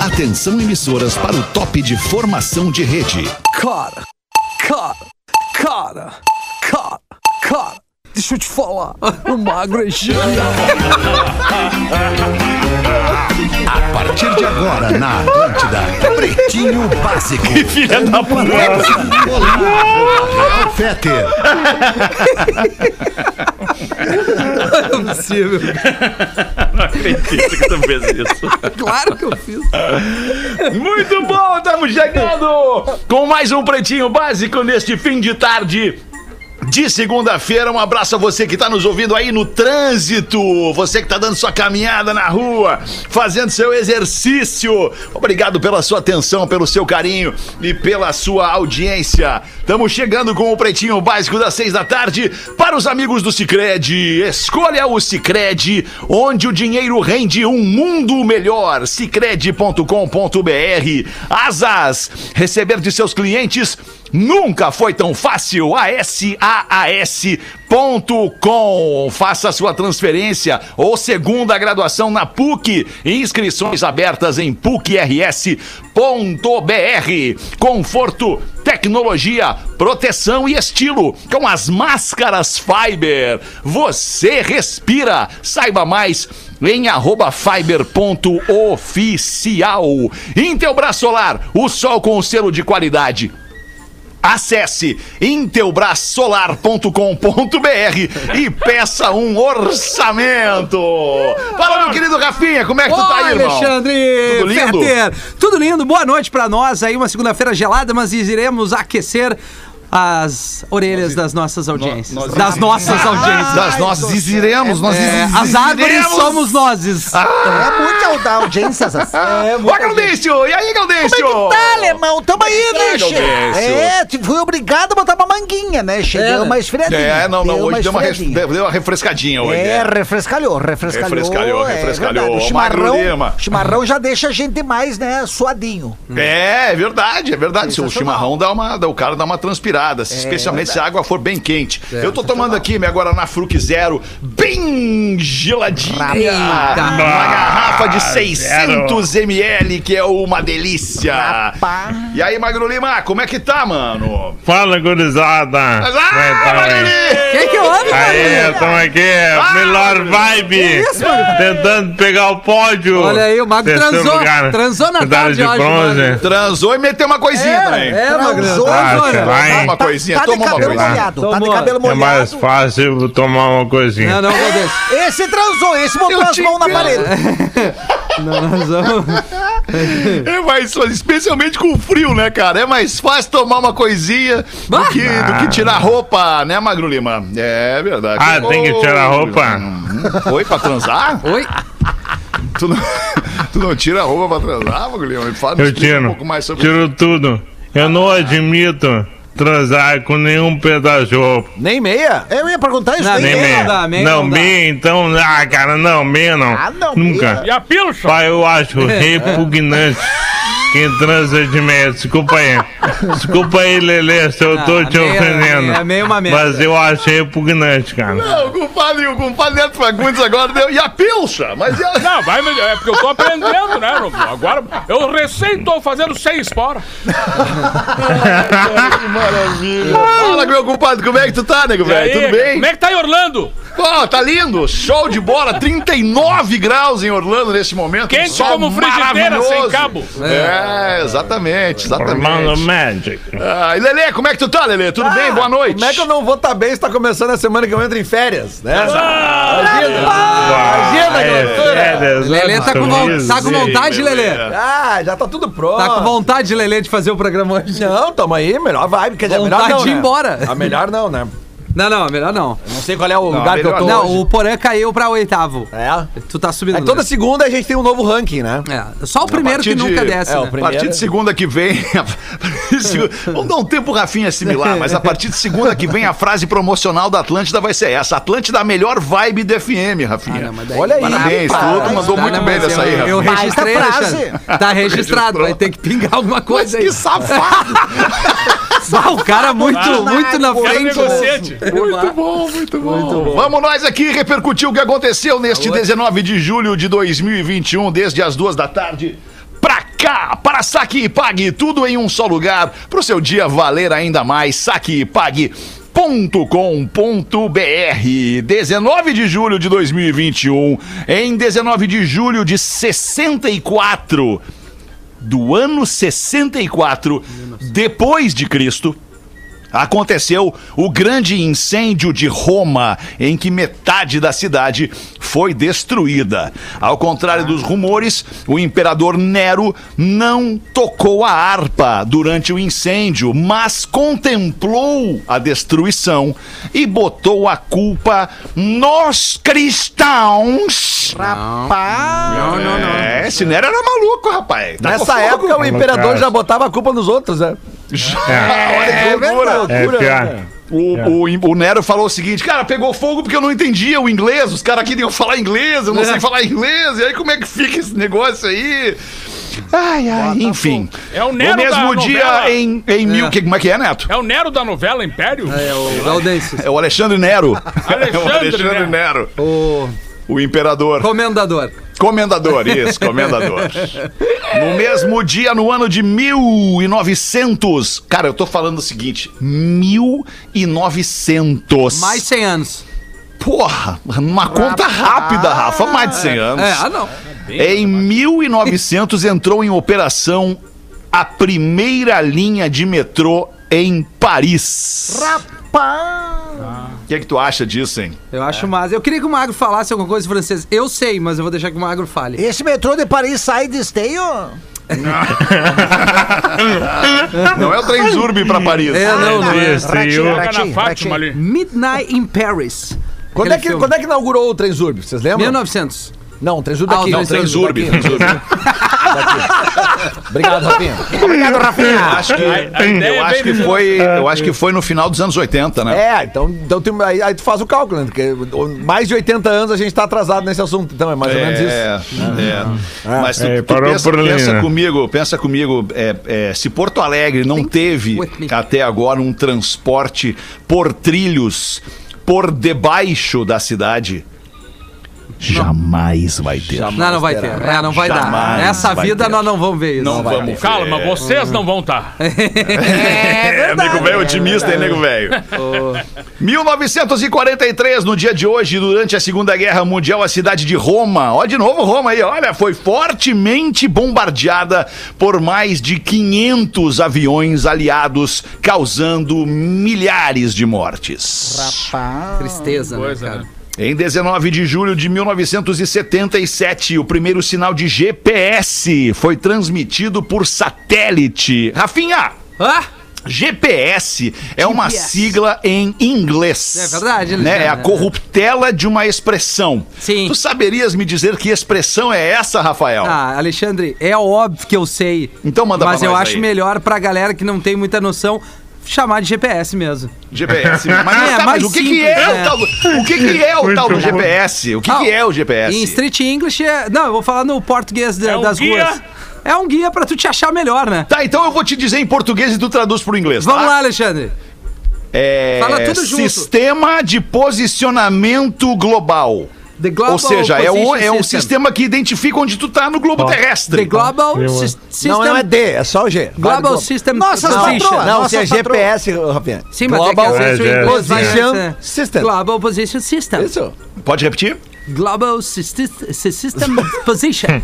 Atenção emissoras para o top de formação de rede. Cara, cara, cara, cara, cara. Deixa eu te falar, o magro é gênio. A partir de agora na Atlântida, Pretinho Básico. Filha da puta. Fetter. Não é possível. Não acredito que tu fez isso. Claro que eu fiz. Muito bom, estamos chegando com mais um Pretinho Básico neste fim de tarde. De segunda-feira, um abraço a você que está nos ouvindo aí no trânsito, você que está dando sua caminhada na rua, fazendo seu exercício. Obrigado pela sua atenção, pelo seu carinho e pela sua audiência. Estamos chegando com o Pretinho Básico das seis da tarde para os amigos do Cicred. Escolha o Cicred, onde o dinheiro rende um mundo melhor. Cicred.com.br. Asas, receber de seus clientes Nunca foi tão fácil. ASAAS.com. Faça sua transferência ou segunda graduação na PUC. Inscrições abertas em PUCRS.br. Conforto, tecnologia, proteção e estilo com as máscaras Fiber. Você respira. Saiba mais em arroba fiber.oficial. Intelbras Solar, o sol com o selo de qualidade. Acesse intelbrasolar.com.br e peça um orçamento. Fala, meu querido Rafinha, como é que tu tá aí, irmão? Alexandre Tudo lindo? Tudo lindo. Boa noite pra nós aí. Uma segunda-feira gelada, mas iremos aquecer as orelhas das nossas audiências. nós- das nossas audiências. Das nossas iremos, nós É, as árvores iremos. somos nós. Ah, É muita da audiência. É, Ô, Gaudêncio, e aí, Gaudêncio? Como é que tá, alemão? Tamo aí, né, che- Gaudêncio. É, fui obrigado a botar uma manguinha, né? Che? É, né? uma esfriadinha. É, não, não, hoje deu uma, deu uma refrescadinha hoje. É, é. refrescalhou, refrescalhou. Refrescalhou, é refrescalhou. O chimarrão, chimarrão já deixa a gente mais, né, suadinho. É, é verdade, é verdade. Se o chimarrão dá uma, dá- o cara dá uma transpirada, especialmente se a água for bem quente. Eu tô tomando aqui minha Guaraná Fruc Zero, bem geladinha. Uma garrafa de 600 ml, que é uma delícia. Rapaz. E aí, Magro Lima, como é que tá, mano? Fala, gurizada! Como é que ah, tá Magro aí? Lima! Quem que houve, Aê, Magro? tamo aqui, Ah, melhor vibe! isso, mano? Tentando pegar o pódio! Olha aí, o Magro transou. lugar. Transou na tarde de hoje, bronze. Transou e meteu uma coisinha também. É, é, Magro. Transou, Ah, Transou, né? vai. Toma uma coisinha, Tá toma uma cabelo coisinha. molhado, tá de cabelo É molhado. mais fácil tomar uma coisinha. Não, não, Galdês. Esse transou, esse botou as mãos na parede. Não, nós vamos... É mais fácil, especialmente com o frio, né, cara? É mais fácil tomar uma coisinha do que, do que tirar roupa, né, Magro Lima? É verdade. Ah, tem que tirar roupa? Hum, Oi, pra transar? Oi? Tu não, tu não tira a roupa pra transar, Magro Lima? Me fala, me Eu explica um tiro. pouco mais sobre Tiro tudo. Eu não admito transar com nenhum pedaço de roupa. Nem meia? Eu ia perguntar isso Não, nem meia meia. não dá, meia Não, não meia, então. Ah, cara, não, meia não. Ah, não, Nunca. meia. E a pilcha? Pai, eu acho repugnante quem transa de meia. Desculpa aí. Desculpa aí, Lelê, se eu tô Ah, te meia- ofendendo. é meio uma merda. Mas eu acho repugnante, cara. Não, o compadre, o compadre Neto Fagundes agora deu. E a pilcha? Mas e a... Não, vai melhor. É porque eu tô aprendendo, né? Agora, eu recém tô fazendo seis fora. Que maravilha. Fala, meu compadre, como é que tu tá, nego, velho? Tudo bem? Como é que tá em Orlando? Pô, tá lindo! Show de bola! 39 graus em Orlando nesse momento. Quente sol como frigideira, maravilhoso. sem cabo. É, exatamente, Formando exatamente. Magic. Ah, e Lelê, como é que tu tá, Lelê? Tudo bem? Boa noite. Como é que eu não vou estar bem se tá começando a semana que eu entro em férias, né? Imagina, É, Lelê tá com, tá com vontade, Lelê? Ah, já tá tudo pronto. Tá com vontade, Lelê, de fazer o programa hoje? Não, tamo aí, melhor vibe. Quer dizer, Vontade melhor não, de ir né? embora. A melhor não, né? Não, não, melhor não. Não sei qual é o lugar que eu tô Não, hoje. o Porã caiu pra oitavo. É. Tu tá subindo. É toda segunda a gente tem um novo ranking, né? É, só o primeiro que de- nunca desce, é, o né? A partir de segunda que vem. Vamos dar um tempo Rafinha assimilar, mas a partir de segunda que vem a frase promocional da Atlântida vai ser essa. Atlântida a melhor vibe do FM, Rafinha. Ah, não, mas daí- Olha aí. Parabéns, rapaz. tu mandou Tá, muito não, bem mas dessa aí, eu, eu Rafinha. registrei. Alexandre. Tá registrado, vai ter que pingar alguma coisa aí. Que safado! Ah, o cara muito, muito na Cara frente. né? negociante. Muito bom, muito bom. Vamos nós aqui repercutir o que aconteceu neste 19 de julho de 2021, desde as duas da tarde. Pra cá, para Saque e Pague, tudo em um só lugar, pro seu dia valer ainda mais, saque e pague. .com.br 19 de julho de 2021 em 19 de julho de 64 do ano 64 depois de Cristo aconteceu o grande incêndio de Roma, em que metade da cidade foi destruída. Ao contrário dos rumores, o imperador Nero não tocou a harpa durante o incêndio, mas contemplou a destruição e botou a culpa nos cristãos. Rapaz. Não, não, não. É, esse Nero era maluco, rapaz. Tá Nessa época o imperador já botava a culpa nos outros, né? Olha que loucura. É pior. O, o, o Nero falou o seguinte, cara, pegou fogo porque eu não entendia o inglês, os caras queriam falar inglês, eu não sei falar inglês, e aí como é que fica esse negócio aí? Ai, ai, enfim. É o Nero No mesmo da dia, novela. em, em mil... Que, como é que é, Neto? É o Nero da novela Império? É o Gaudêncio. É o Alexandre Nero. Alexandre, é o Alexandre né? Nero. O O imperador. comendador. Comendador, isso, comendador. No mesmo dia, no ano de 1900. Cara, eu tô falando o seguinte: 1900. Mais 100 anos. Porra, uma conta rápida, Rafa, mais de 100 anos. É, ah, não. Em 1900 entrou em operação a primeira linha de metrô em Paris. Rapaz. O que, é que tu acha disso, hein? Eu acho massa. Eu queria que o Magro falasse alguma coisa em francês. Eu sei, mas eu vou deixar que o Magro fale. Esse metrô de Paris sai de esteio? Não é o trem Zurb pra Paris. É, não, não é. Esse Ratinho, Ratinho, Fátima Ratinho. ali. Midnight in Paris. Quando é, que, filme. quando é que inaugurou o Transurb? Vocês lembram? 1900. Não, o Transurb Ah, daqui. o Não, trem Zurb. daqui. Obrigado, Rafinha. Obrigado, Rafinha. Acho que, eu, é acho que foi, eu acho que foi no final dos anos 80, né? É, então, então tem- aí, aí tu faz o cálculo, né? Porque mais de 80 anos a gente tá atrasado nesse assunto. Então é mais ou menos isso. É, é. Mas tu, É, tu pensa, ali, pensa né? comigo, pensa comigo, é, é, se Porto Alegre não teve até agora um transporte por trilhos por debaixo da cidade, jamais vai ter. Não, não vai ter. É, não vai Jamais dar. Nessa vai vida ter. nós não vamos ver isso. Não vamos ver. Calma, vocês não vão estar. É, nego velho otimista, hein, nego velho? 1943, no dia de hoje, durante a Segunda Guerra Mundial, a cidade de Roma, ó, de novo Roma aí, olha, foi fortemente bombardeada por mais de 500 aviões aliados, causando milhares de mortes. Rapaz. Tristeza, né, Coisa, cara? né? Em 19 de julho de 1977, o primeiro sinal de GPS foi transmitido por satélite. Rafinha! Ah! GPS é uma GPS. sigla em inglês. É verdade, né? Alexandre. É a corruptela de uma expressão. Sim. Tu saberias me dizer que expressão é essa, Rafael? Ah, Alexandre, é óbvio que eu sei. Então manda Mas pra eu acho aí. melhor pra galera que não tem muita noção chamar de GPS mesmo. GPS. Mas, mas É, tá, mas o que, que é né? o tal do, o que, que é o Muito tal do bom. GPS? O que, Ah, que é o GPS? Em Street English é. Não, eu vou falar no português da- É um das guia? ruas. É um guia pra tu te achar melhor, né? Tá, então eu vou te dizer em português e tu traduz pro inglês, tá? Vamos lá, Alexandre. É, Fala tudo junto. Sistema de posicionamento global. The Global Ou seja, é um, é um System. sistema que identifica onde tu tá no globo terrestre. The Global Sys- System. Não, não é D, é só o G. Global Vai, System Nossas Position. Não, Nossa, se é. GPS, Rafinha. Sim, mas Global é que às vezes o inglês vai Position System. Global Position System. Isso. Pode repetir? Global System Position.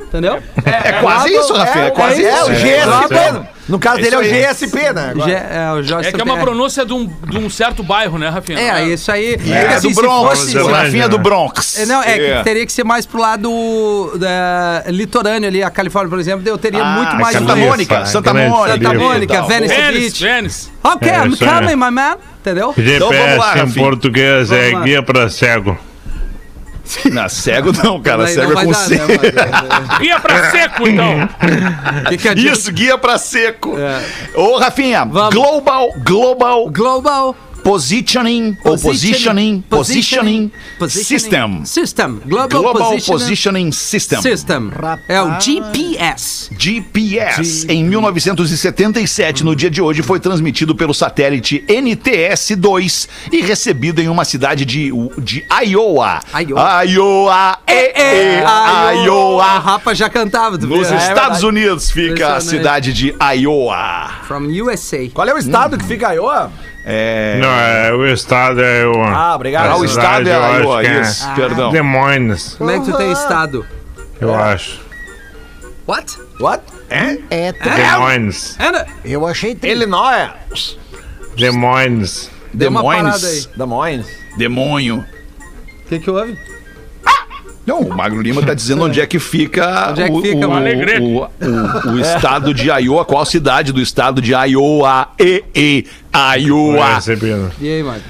Entendeu? É quase isso, Rafinha. É, quase é, isso. o GSP. No caso É dele é o. GSP, né? G- é, o É que é uma pronúncia de um, de um certo bairro, né, Rafinha? É, isso aí. É, assim, do se Bronx. fosse- Rafinha é do Bronx. É, Não, é que teria que ser mais pro lado da, litorâneo ali, a Califórnia, por exemplo, eu teria Ah, muito mais Santa Mônica, Santa Mônica. Santa. Mônica. Venice Vênice, Beach. Vênice. Ok, É, I'm coming, my man. Entendeu? GPS Então vamos lá, em português Vamos é lá. guia pra cego. Não, cego não, cara. Não, cego não é com dar, C. né, mas- Guia pra seco, então. Que que adianta? Isso, guia pra seco. Ô, Rafinha, Vamos. Global, Global Global Positioning ou Positioning, Positioning, System. System. Global, Global Positioning Positioning System. System. É o GPS. GPS. Em 1977, no dia de hoje, foi transmitido pelo satélite NTS-2 e recebido em uma cidade de, de Iowa. Iowa. Iowa. E, e, A Iowa. Rapa já cantava, Nos viu? Estados Unidos fica a cidade de Iowa. From USA. Qual é o estado que fica ó? É... Não, é, o estado é o. Ah, obrigado. Ah, o estado é eu acho Iowa, é isso, perdão. Des Moines, Como é que tu tem estado? eu acho. What? What? É, tu- Des Moines. Ana, eu achei tri- Illinois. Parada aí. Da Moines. Demônio. O que que houve? Não, o Magro Lima tá dizendo onde é que fica, Onde é que o, fica, o, o o, o- o estado de Iowa, qual cidade do estado de Iowa? E, e, Iowa. E aí, mano?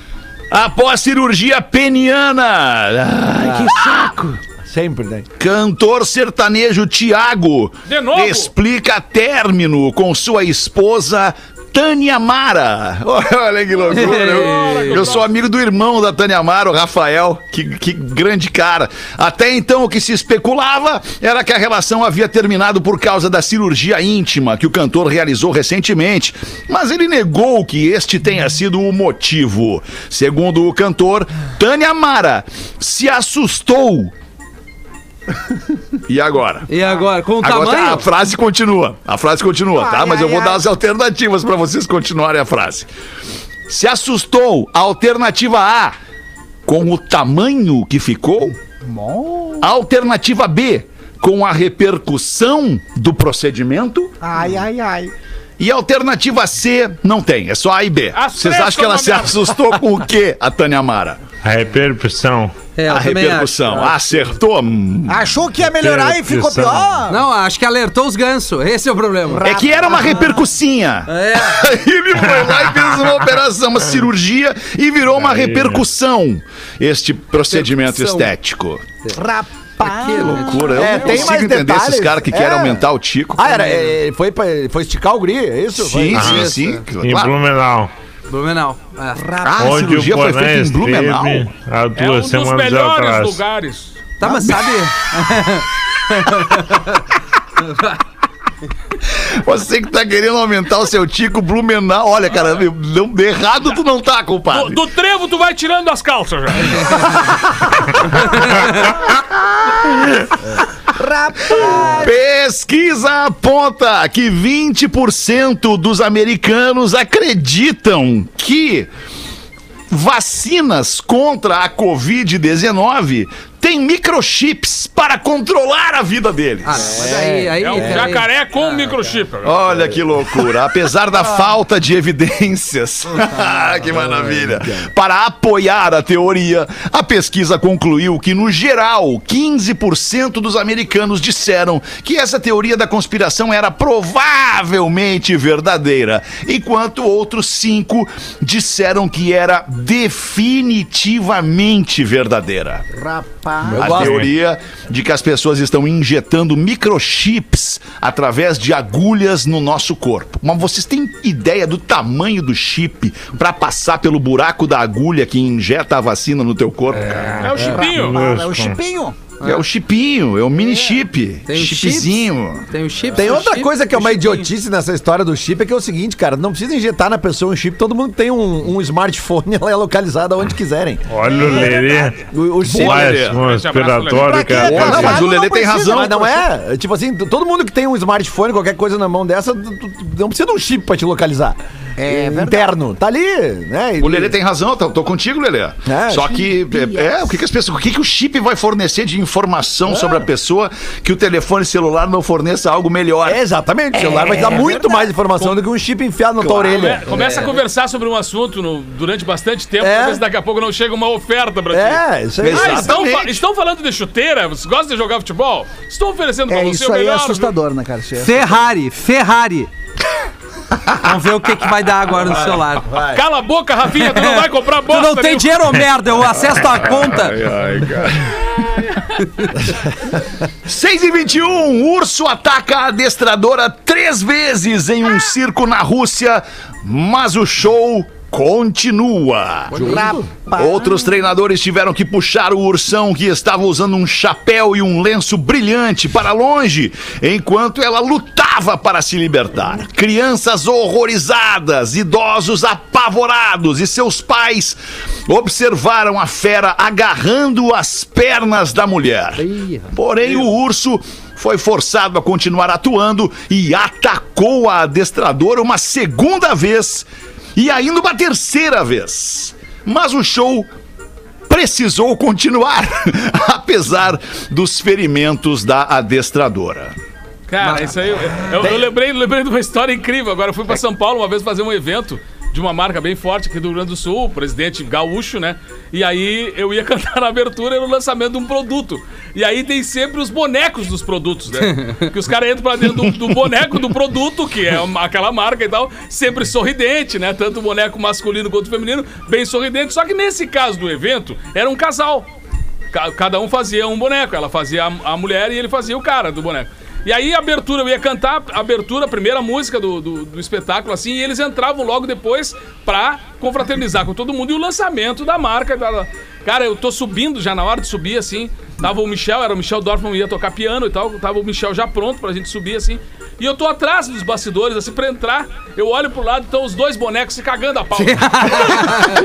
Após cirurgia peniana. Ai, que saco. Sempre, né? Cantor sertanejo Tiago De novo? explica término com sua esposa Tânia Mara. Olha que loucura. Eu, eu sou amigo do irmão da Tânia Mara, o Rafael. Que, que grande cara. Até então, o que se especulava era que a relação havia terminado por causa da cirurgia íntima que o cantor realizou recentemente. Mas ele negou que este tenha sido o motivo. Segundo o cantor, Tânia Mara se assustou. E agora? E agora? Com o Agora tamanho? a frase continua. A frase continua, tá? Mas eu vou dar as alternativas pra vocês continuarem a frase. Se assustou, alternativa A, com o tamanho que ficou? Alternativa B, com a repercussão do procedimento? Ai, ai, ai. E alternativa C, não tem, é só A e B. As Vocês acham que ela se assustou com o quê, a Tânia Mara? A repercussão. É, a repercussão. acho. Acertou? Achou que ia melhorar e ficou pior? Não, acho que alertou os gansos. Esse é o problema. É que era uma repercussinha. É. Ele foi lá e fez uma operação, uma cirurgia e virou uma repercussão. Este procedimento Repercussão. estético. Rapaz. Que Loucura. Eu É, não tem consigo mais entender detalhes. esses caras que É. querem aumentar o tico. Ah, era, é, foi, pra, foi esticar o guri, é isso? Foi- Sim, sim, Isso. sim. Em Claro. Blumenau. Blumenau. É. Ah, a onde cirurgia foi feita em Blumenau. há É duas um dos melhores atrás. lugares. Tá, mas sabe... Você que tá querendo aumentar o seu tico Blumenau. Olha, cara, não, errado tu não tá, Do, compadre. do trevo tu vai tirando as calças já. Pesquisa aponta que 20% dos americanos acreditam que vacinas contra a Covid-19 têm microchips para controlar a vida deles. Ah, mas aí, aí, É um jacaré com microchip. Olha que loucura. Apesar da falta de evidências, que maravilha. Para apoiar a teoria, a pesquisa concluiu que, no geral, 15% dos americanos disseram que essa teoria da conspiração era provavelmente verdadeira, enquanto outros 5 disseram que era definitivamente verdadeira. Rapaz. A gosto. teoria de que as pessoas estão injetando microchips através de agulhas no nosso corpo. Mas vocês têm ideia do tamanho do chip pra passar pelo buraco da agulha que injeta a vacina no teu corpo, cara? É o chipinho. Mano, é o chipinho. É o chipinho, é o mini chip. Tem Chipzinho. Tem o chip. Tem outra chip, coisa que é uma chipinho. idiotice nessa história do chip, é que é o seguinte, cara, não precisa injetar na pessoa um chip, todo mundo tem um, um smartphone, ela é localizada onde quiserem. Olha o Lelê. O, o chip... Boa, Mais Lelê. conspiratório Pra que quê, a cara? Não, mas o Lelê tem razão. Mas não é, é, tipo assim, todo mundo que tem um smartphone, qualquer coisa na mão dessa, não precisa de um chip pra te localizar. É verdade. interno, tá ali, né? O Lelê tem razão, tô, tô contigo, Lelê. É, Só que, é, é, o que, que as pessoas, o que, que o chip vai fornecer de informação sobre a pessoa que o telefone celular não forneça algo melhor? É, exatamente, o celular vai te dar muito mais informação do que um chip enfiado na tua orelha. Come- Começa a conversar sobre um assunto no- durante bastante tempo, É. pra ver se daqui a pouco não chega uma oferta pra ti. É, isso aí. Exato. Ah, estão, estão falando de chuteira? Vocês gostam de jogar futebol? Estão oferecendo pra É, você isso o aí é melhor. assustador, né, cara? Isso é- Ferrari, Ferrari. Vamos ver o que, que vai dar agora no celular. Cala a boca, Rafinha, tu não vai comprar Tu bosta não tem dinheiro, ô merda, eu acesso tua conta. 6 e 21, urso ataca a adestradora três vezes em um circo na Rússia, mas o show continua. Outros treinadores tiveram que puxar o ursão que estava usando um chapéu e um lenço brilhante para longe, enquanto ela lutava para se libertar. Crianças horrorizadas, idosos apavorados e seus pais observaram a fera agarrando as pernas da mulher. Porém, o urso foi forçado a continuar atuando e atacou a adestradora uma segunda vez e ainda uma terceira vez. Mas o show precisou continuar, apesar dos ferimentos da adestradora. Cara, isso aí. Eu, eu, eu lembrei, lembrei de uma história incrível. Agora eu fui pra São Paulo uma vez fazer um evento de uma marca bem forte aqui do Rio Grande do Sul, presidente gaúcho, né? E aí eu ia cantar na abertura e no lançamento de um produto. E aí tem sempre os bonecos dos produtos, né? Que os caras entram pra dentro do, do boneco do produto, que é uma- aquela marca e tal, sempre sorridente, né? Tanto o boneco masculino quanto o feminino, bem sorridente. Só que nesse caso do evento, era um casal. Ca- Cada um fazia um boneco. Ela fazia a, a mulher e ele fazia o cara do boneco. E aí, abertura, eu ia cantar a abertura, a primeira música do, do, do espetáculo, assim, e eles entravam logo depois pra confraternizar com todo mundo. E o lançamento da marca. Cara, eu tô subindo já na hora de subir, assim. Tava o Michel, era o Michel Dorfman, ia tocar piano e tal. Tava o Michel já pronto pra gente subir, assim. E eu tô atrás dos bastidores, assim, pra entrar. Eu olho pro lado, estão os dois bonecos se cagando a pau.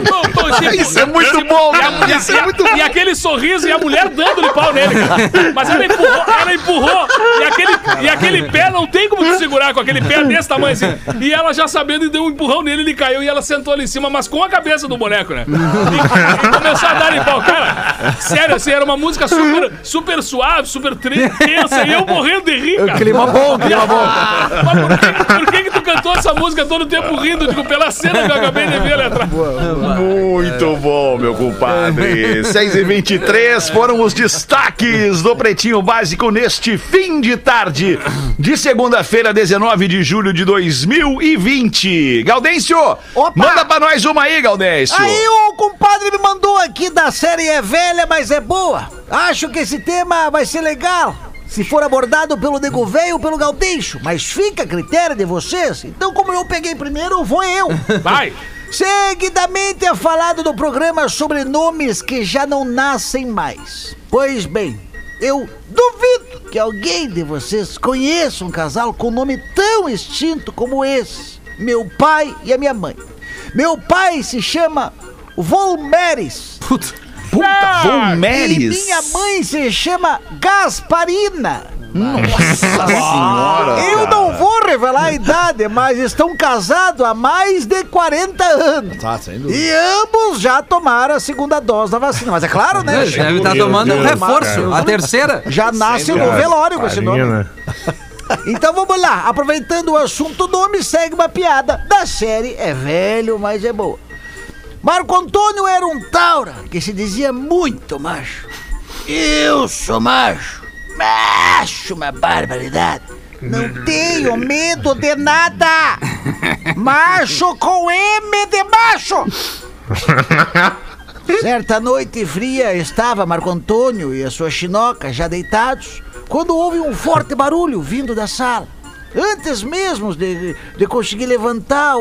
Tô- tô, assim, Isso é muito bom, cara. Isso é muito E aquele sorriso e a mulher dando-lhe pau nele, cara. Mas ela empurrou, ela empurrou. E aquele, e aquele pé não tem como tu segurar com aquele pé desse tamanho assim. E ela já sabendo e deu um empurrão nele, ele caiu e ela sentou ali em cima, mas com a cabeça do boneco, né? E, e começou a dar em pau. Cara, sério, assim, era uma música super, super suave, super tensa. E eu morrendo de rir, cara. Clima bom, clima bom. Mas por que, por que que tu cantou essa música todo o tempo rindo? Digo, pela cena que eu acabei de ver ali atrás. Muito bom, meu compadre. 6 e 23 foram os destaques do Pretinho Básico neste fim de tarde de segunda-feira, 19 de julho de 2020. Gaudêncio, Opa! manda pra nós uma aí, Gaudêncio. Aí o compadre me mandou aqui da série É Velha, mas é boa. Acho que esse tema vai ser legal. Se for abordado pelo Nego Velho ou pelo Gaudeixo. Mas fica a critério de vocês. Então, como eu peguei primeiro, vou eu. Vai! Seguidamente é falado no programa sobre nomes que já não nascem mais. Pois bem, eu duvido que alguém de vocês conheça um casal com nome tão extinto como esse. Meu pai e a minha mãe. Meu pai se chama Volmeres. Puta, Ah, E Volmeres. minha mãe se chama Gasparina. Nossa senhora. Eu cara. não vou revelar a idade, mas estão casados há mais de 40 anos. Tá, sem dúvida. E ambos já tomaram a segunda dose da vacina. Mas é claro, né? Deve estar Meu tomando um reforço. cara. A terceira. Já nasce no velório com esse nome. Né? Então vamos lá. Aproveitando o assunto nome, segue uma piada da série É Velho, mas é boa. Marco Antônio era um taura que se dizia muito macho. Eu sou macho. Macho, uma barbaridade. Não tenho medo de nada. Macho com M de macho. Certa noite fria estava Marco Antônio e a sua chinoca já deitados, quando houve um forte barulho vindo da sala. Antes mesmo de, de conseguir levantar,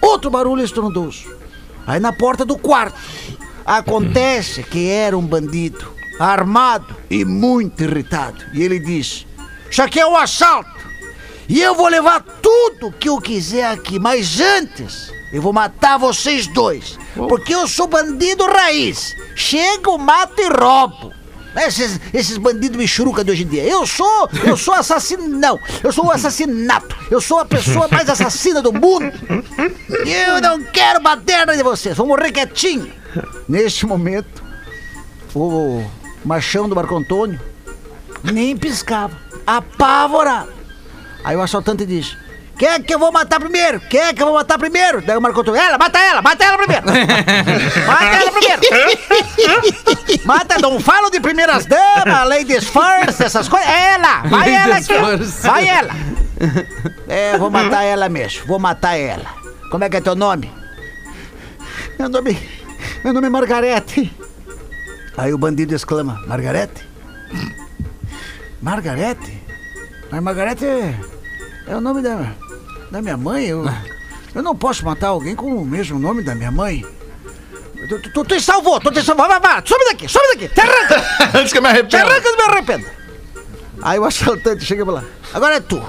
outro barulho estrondoso. Aí na porta do quarto, acontece que era um bandido, armado e muito irritado. E ele disse: Isso aqui é um assalto. E eu vou levar tudo que eu quiser aqui, mas antes eu vou matar vocês dois. Porque eu sou bandido raiz. Chego, mato e roubo. Esses, esses bandidos michuruca de hoje em dia. Eu sou, eu sou assassino. Não, eu sou o assassinato. Eu sou a pessoa mais assassina do mundo. Eu não quero bater na de vocês. Vou morrer quietinho. Neste momento, o machão do Marco Antônio nem piscava. Apavorado. Aí o assaltante diz: Quem é que eu vou matar primeiro? Quem é que eu vou matar primeiro? Daí o Marco Antônio: Ela, mata ela, mata ela primeiro! mata ela primeiro! mata, não falo de primeiras damas, ladies first, essas coisas. É ela! Vai ela aqui! Vai ela! É, vou matar ela mesmo, vou matar ela. Como é que é teu nome? Meu nome. Meu nome é Margarete. Aí o bandido exclama: Margarete? Margarete? Mas Margarete é, é o nome da, da minha mãe. Eu, Eu não posso matar alguém com o mesmo nome da minha mãe. Tu, te salvou, tu te salvou. Vai, vai, sobe daqui, sobe daqui. Te arranca, Antes que eu me te arrependa. arranca, não me arrependa. Aí o assaltante chega pra lá. Agora é tu.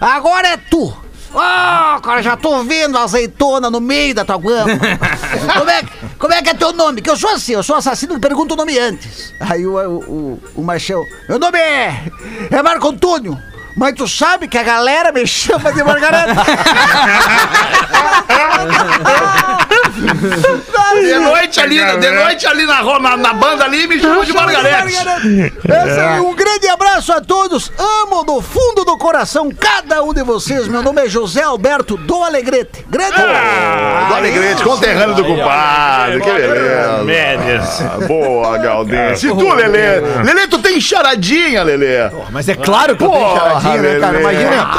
Agora é tu. Ah, cara, já tô vendo a azeitona no meio da tua guampa. como, é, como é que é teu nome? Que eu sou assim, eu sou assassino que pergunta o nome antes. Aí o, o, o, o Machão, meu nome é, é Marco Antônio. Mas tu sabe que a galera me chama de Margareta. De noite ali, de noite ali na, na, na banda ali, me chamam de Margarete. Essa aí, um grande abraço a todos. Amo do fundo do coração cada um de vocês. Meu nome é José Alberto do Alegrete. Grande Do Alegrete, conterrâneo do compadre. Que beleza. Médias. Ah, Boa, Galdense. E tu, Lelê? Lelê, tu tem charadinha, Lelê? Mas é claro que eu tenho charadinha, né, cara? Lelê. Imagina.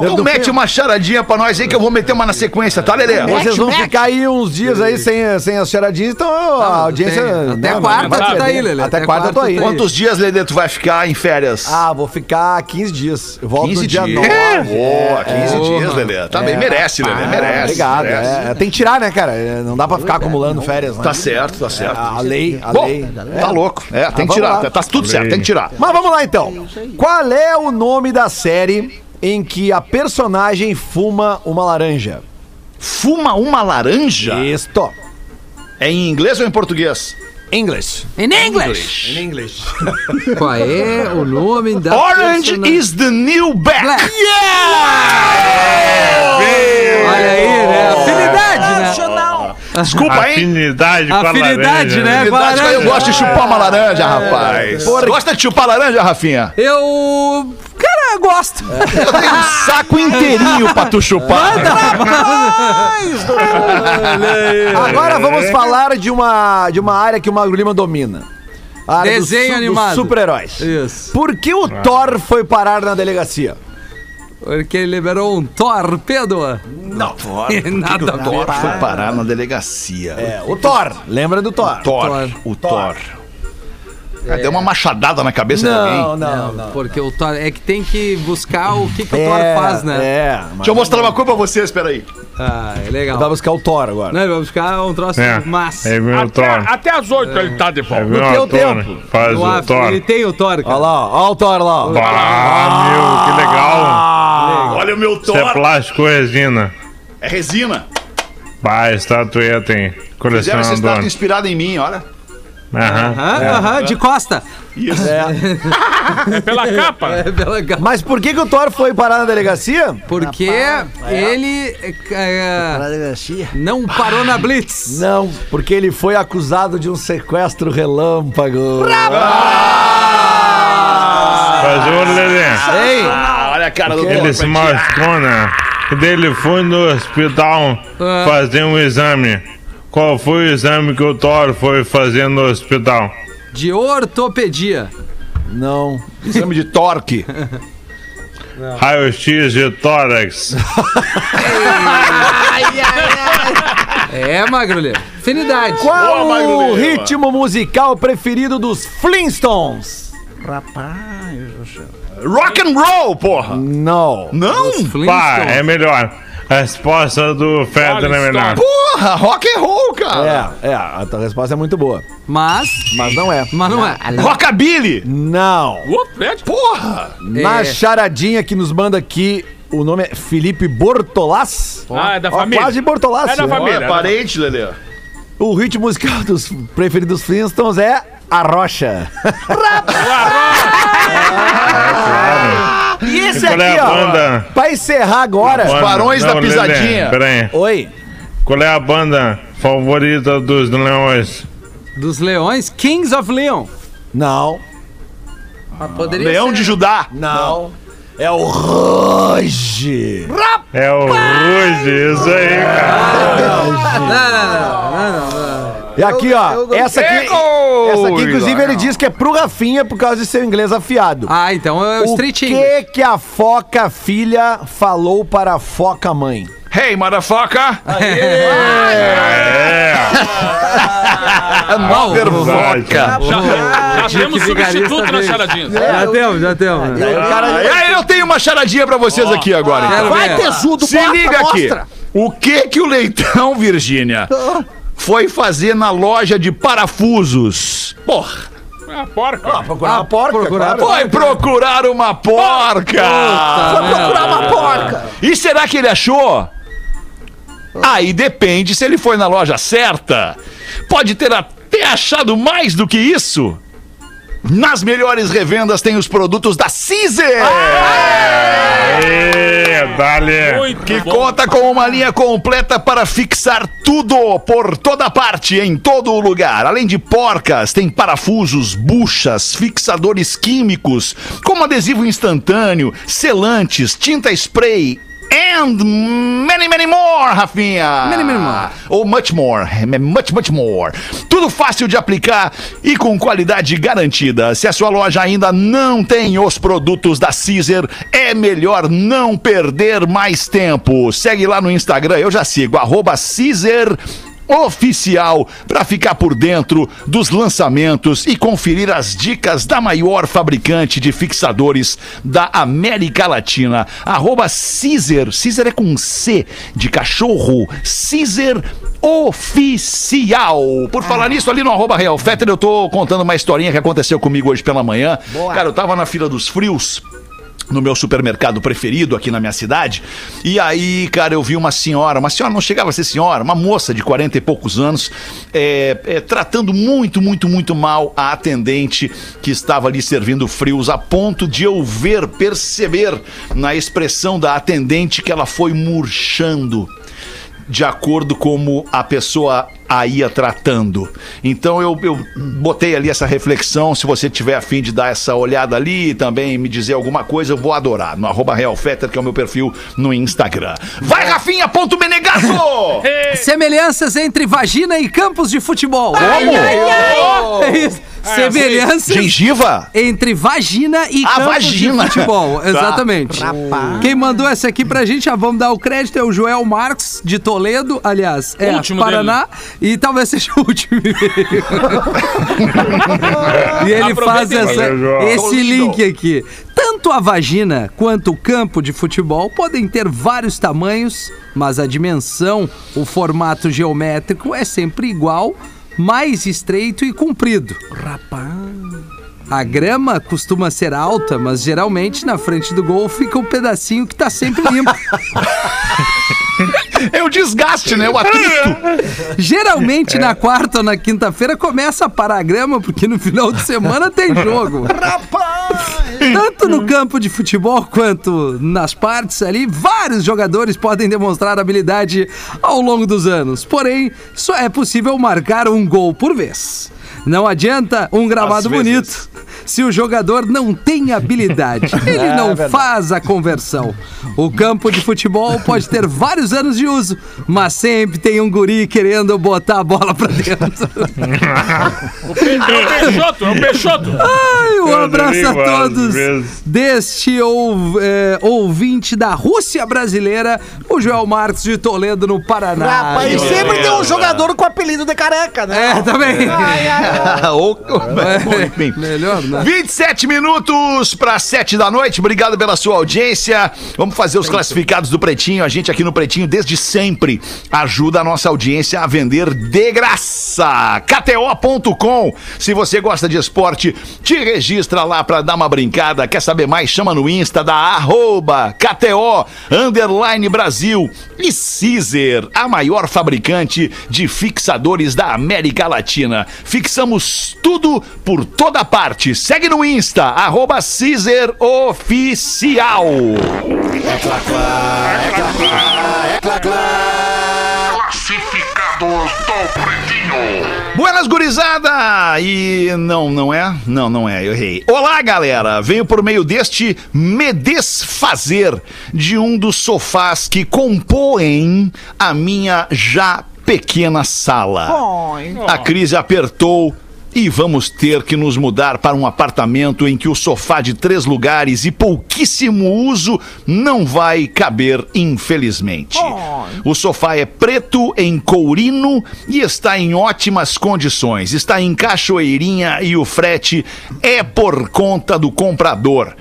Eu- então mete uma charadinha pra nós aí que eu vou meter uma na sequência, tá, Lelê? Vocês vão ficar aí uns dias aí sem, sem as charadinhas, então a audiência. tem. Até né, quarta tu tá aí, Lelê. Até Até quarta eu tô aí. tá aí. Quantos dias, Lelê, tu vai ficar em férias? Ah, vou ficar 15 dias. Eu volto 15 no dia dias. 9. Boa, 15 dias, Porra. Lelê. Tá bem, merece, Lelê, Ah, merece. Obrigado. merece. é, tem que tirar, né, cara? É, Não dá pra ficar acumulando férias, né? Tá certo, tá certo. A lei, a Bom, lei. tá louco. É, tem que tirar. Tá tudo certo, tem que tirar. Mas vamos lá então. Qual é o nome da série em que a personagem fuma uma laranja? Fuma uma laranja? Isto. É em inglês ou em português? English. In English. In English. Qual é o nome da Orange personagem? is the new black. Black. Yeah! Olha aí, né? Afinidade, né? Desculpa, hein? Afinidade com a Afinidade, laranja, né? Com a Verdade, eu laranja. gosto de chupar uma laranja, rapaz. Gosta de chupar laranja, Rafinha? Eu. Cara, gosto. Eu tenho um saco inteirinho pra tu chupar. Agora vamos falar de uma, de uma área que o Magro Lima domina. A área dos Desenho dos animado. super-heróis. Isso. Por que o Thor foi parar na delegacia? Porque ele liberou um torpedo. Não, Thor. Nada ver. Thor foi parar na delegacia. É, o Thor. Lembra do Thor? Thor. Thor. O Thor. Cara, Deu uma machadada na cabeça de alguém. Não, não, não. Porque o Thor. É que tem que buscar o que, que o Thor É, faz, né? É. Deixa eu mostrar uma coisa pra vocês, peraí. Ah, é legal. Vai buscar o Thor agora. Não, ele vai buscar um troço É, massa. é meu Thor. Até às 8 ele tá de É volta. meu teu Thor. tempo. Faz No o Thor. Ele tem o Thor, cara. Olha lá. Olha o Thor lá. ó. Ah, meu, que legal. Olha o meu Isso é Thor. plástico ou resina? É resina. Vai, estatueta, hein? Fizeram essa estátua inspirada em mim, olha. Aham. Aham, aham, de costa. Isso. É pela capa. É pela Mas por que, que o Thor foi parar na delegacia? Porque ele é, Na delegacia. não parou na Blitz. Não, porque ele foi acusado de um sequestro relâmpago. Ô Lelê, Ei, Ah, olha a cara do Thor. ele se machucou, né? E ele foi no hospital Ah. fazer um exame. Qual foi o exame que o Thor foi fazer no hospital? De ortopedia. não. Exame de torque. Raio-X de tórax. É, Magrulha. Afinidade. Qual Boa, o ritmo musical preferido dos Flintstones? Rapaz do céu. Rock and roll, porra. Não. Não? Pá, é melhor. A resposta do Federer é melhor. Porra, rock and roll, cara. É, é, a tua resposta é muito boa. Mas. Mas não é. Mas não é. Rockabilly. Não. Fred. Porra. Na É. charadinha que nos manda aqui, o nome é Felipe Bortolás. Ah, é da Ó, família. quase Bortolás. É da família. Olha, parente, Lelê. O ritmo musical dos preferidos Flintstones é a rocha. e esse Qual é aqui, a ó, banda? pra encerrar agora. Banda- Barões da Lelê, Pisadinha. Pera aí. Oi. Qual é a banda favorita dos leões? Dos leões, Kings of Leon. Não. Ah, poderia Leão ser. de Judá. Não. É o Roge. É o Ruge, isso aí, cara. Não, não, não, não, não, não. E aqui, ó, essa aqui, essa aqui, inclusive, ele diz que é pro Rafinha por causa de seu inglês afiado. Ah, então é o o Street que English. que a foca filha falou para a foca mãe? Hey, motherfucker. É, Não, o- verdade. Já, já temos que substituto na charadinha. Já temos, já temos. Aí o eu tenho uma charadinha pra vocês aqui agora. Então. Vai, tesudo, Se liga aqui. O que que o Leitão, Virgínia, foi fazer na loja de parafusos? Porra, Ah, porca. Procurar uma porca, procurar claro. foi procurar uma porca! Foi procurar uma porca. E será que ele achou? Aí depende se ele foi na loja certa. Pode ter até achado mais do que isso. Nas melhores revendas tem os produtos da Caesar. Dale. Muito Que bom. conta com uma linha completa para fixar tudo por toda parte, em todo o lugar. Além de porcas, tem parafusos, buchas, fixadores químicos, como adesivo instantâneo, selantes, tinta spray. And many, many more, Rafinha. Many, many more. Ou much more. Much, much more. Tudo fácil de aplicar e com qualidade garantida. Se a sua loja ainda não tem os produtos da Caesar, é melhor não perder mais tempo. Segue lá no Instagram, eu já sigo, arroba Caesar oficial para ficar por dentro dos lançamentos e conferir as dicas da maior fabricante de fixadores da América Latina. Arroba Caesar, Caesar é com C de cachorro, Caesar Oficial. Por falar nisso, ali no arroba Real Fetter, eu tô contando uma historinha que aconteceu comigo hoje pela manhã. Cara, eu tava na fila dos frios no meu supermercado preferido aqui na minha cidade. E aí, cara, eu vi uma senhora, uma senhora não chegava a ser senhora, uma moça de 40 e poucos anos, é, é, tratando muito, muito, muito mal a atendente que estava ali servindo frios, a ponto de eu ver, perceber na expressão da atendente que ela foi murchando de acordo como a pessoa a ia tratando. Então eu, eu botei ali essa reflexão. Se você tiver afim de dar essa olhada ali e também me dizer alguma coisa, eu vou adorar. No arroba Realfetter, que é o meu perfil no Instagram. Vai, Rafinha, ponto Menegasso! Semelhanças entre vagina e campos de futebol. Como? É isso. Semelhanças Gengiva? entre vagina e Ah, campos vagina. de futebol. Tá. Exatamente. Quem mandou essa aqui pra gente, já vamos dar o crédito, é o Joel Marques, de Toledo, aliás, é Último Paraná, e talvez seja o último. e ele faz essa, esse link aqui. Tanto a vagina quanto o campo de futebol podem ter vários tamanhos, mas a dimensão, o formato geométrico é sempre igual, mais estreito e comprido. Rapaz. A grama costuma ser alta, mas geralmente na frente do gol fica um pedacinho que tá sempre limpo. É o desgaste, né? O atrito. Geralmente na quarta ou na quinta-feira começa a parar a grama, porque no final de semana tem jogo. Tanto no campo de futebol quanto nas partes ali, vários jogadores podem demonstrar habilidade ao longo dos anos. Porém, só é possível marcar um gol por vez. Não adianta um vezes. bonito se o jogador não tem habilidade. Ele não faz a conversão. O campo de futebol pode ter vários anos de uso, mas sempre tem um guri querendo botar a bola pra dentro. É o Peixoto, é o Peixoto. Ai, um abraço a todos deste ou- é, ouvinte da Rússia brasileira, o Joel Marcos de Toledo, no Paraná. Rapaz, e sempre tem um jogador com apelido de careca, né? É, também. Ou- Bom, enfim. Melhor, né? 27 minutos para 7 da noite. Obrigado pela sua audiência. Vamos fazer os classificados do Pretinho. A gente aqui no Pretinho, desde sempre, ajuda a nossa audiência a vender de graça. KTO.com. Se você gosta de esporte, te registra lá para dar uma brincada. Quer saber mais? Chama no Insta da arroba KTO Underline Brasil e Caesar, a maior fabricante de fixadores da América Latina. Fixamos tudo por toda parte. Segue no Insta, arroba Caesar Oficial. Classificados do Pretinho. Buenas gurizada! E não, não é? Não, não é, eu errei. Olá, galera! Venho por meio deste me desfazer de um dos sofás que compõem a minha já pequena sala. A crise apertou e vamos ter que nos mudar para um apartamento em que o sofá de três lugares e pouquíssimo uso não vai caber, infelizmente. O sofá é preto em courino e está em ótimas condições. Está em cachoeirinha e o frete é por conta do comprador.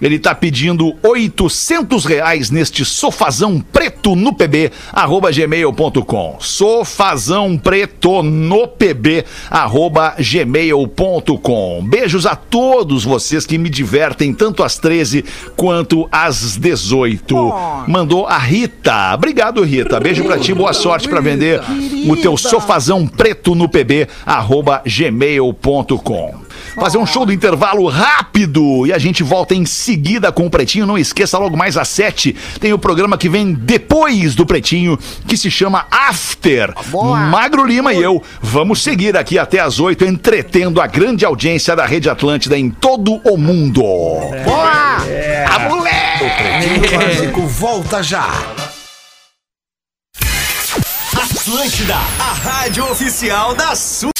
Ele tá pedindo 800 reais neste sofazão preto no pb, arroba gmail.com. Sofazão preto no pb, arroba gmail.com. Beijos a todos vocês que me divertem tanto às 13 quanto às 18. Mandou a Rita. Obrigado, Rita. Beijo pra ti, boa sorte pra vender o teu sofazão preto no pb, arroba gmail.com. Fazer um show do intervalo rápido e a gente volta em seguida com o Pretinho. Não esqueça, logo mais às sete tem o programa que vem depois do Pretinho, que se chama After. Magro Lima e eu vamos seguir aqui até às oito, entretendo a grande audiência da Rede Atlântida em todo o mundo. Boa! A moleque! Pretinho Básico volta já. Atlântida, a rádio oficial da sua.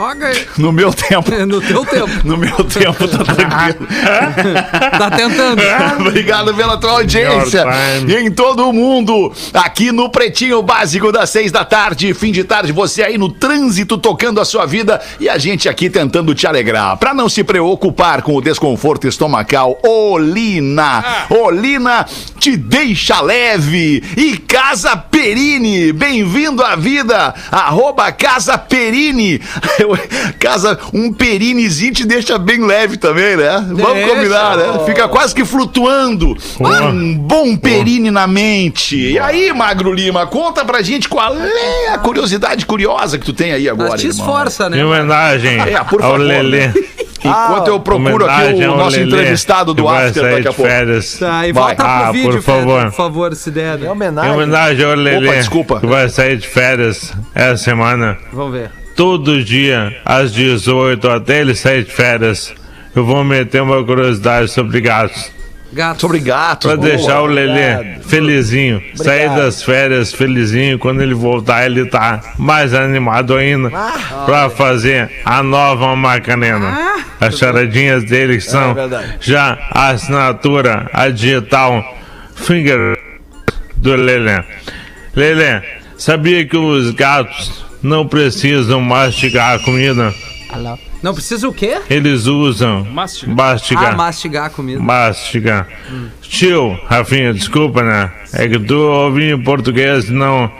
Olha, No meu tempo. no teu tempo. No meu tempo, tá tranquilo. Tá tentando. Obrigado pela tua audiência. E em todo o mundo, aqui no Pretinho Básico das seis da tarde, fim de tarde, você aí no trânsito tocando a sua vida e a gente aqui tentando te alegrar. Pra não se preocupar com o desconforto estomacal, Olina. Olina te deixa leve. E Casa Perini, bem-vindo à vida. Arroba Casa Perini. Casa, um perinezinho te deixa bem leve também, né? Vamos Deixa. combinar, né? Fica quase que flutuando. Um bom perine na mente. E aí, Magro Lima, conta pra gente qual é a curiosidade curiosa que tu tem aí agora, Mas te irmão. esforça, né? Em homenagem É, por ao favor, Lelê. né? Enquanto eu procuro aqui o nosso Lelê, entrevistado do After daqui a de pouco. férias. Tá, e Vai. volta Ah, pro vídeo, por favor. por favor, se der. É né? Em homenagem. homenagem ao Lelê, desculpa. que vai sair de férias essa semana. Vamos ver. Todo dia, às 18, até ele sair de férias, eu vou meter uma curiosidade sobre gatos. Gato. Sobre gatos. Pra boa. deixar o Lelê felizinho. Sair das férias felizinho. Quando ele voltar, ele tá mais animado ainda. Pra fazer a nova Macarena. As charadinhas dele que são verdade. já a assinatura, a digital finger do Lelê. Lelê, sabia que os gatos não precisam mastigar a comida? Não precisa o quê? Eles usam Mastigar. mastigar. Ah, mastigar a comida. Mastiga. Tio, Rafinha, desculpa, né? É que tu ouvi em português, não.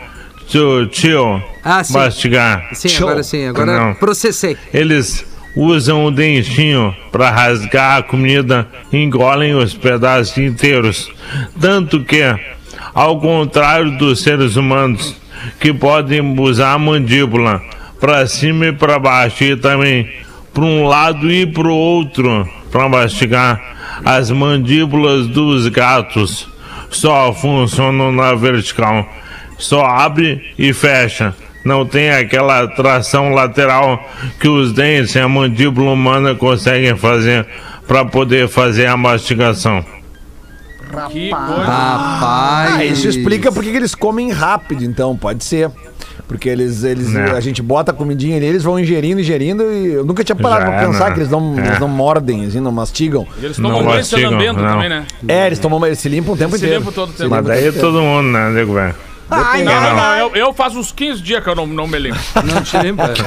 Tio, tio. Ah, sim. Mastigar. Sim, Show. agora sim. Agora Não. processei. Eles usam o dentinho para rasgar a comida e engolem os pedaços inteiros. Tanto que, ao contrário dos seres humanos, que podem usar a mandíbula para cima e para baixo e também para um lado e para o outro para mastigar, as mandíbulas dos gatos só funcionam na vertical. Só abre e fecha. Não tem aquela tração lateral que os dentes e a mandíbula humana conseguem fazer para poder fazer a mastigação. Que coisa. Rapaz. Ah, isso explica por que que eles comem rápido, então, pode ser. Porque eles, eles Né. a gente bota a comidinha ali, eles vão ingerindo, ingerindo, e eu nunca tinha parado Já pra é, pensar que eles não, É. eles não mordem, assim, não mastigam. E eles tomam banho se lambendo não. também, né? É, eles tomam, eles se limpam o tempo Se inteiro. limpam todo o tempo. Mas daí é todo mundo, né, nego velho? Não, não, não. Eu, eu faço uns 15 dias que eu não, não me limpo. Não te lembra?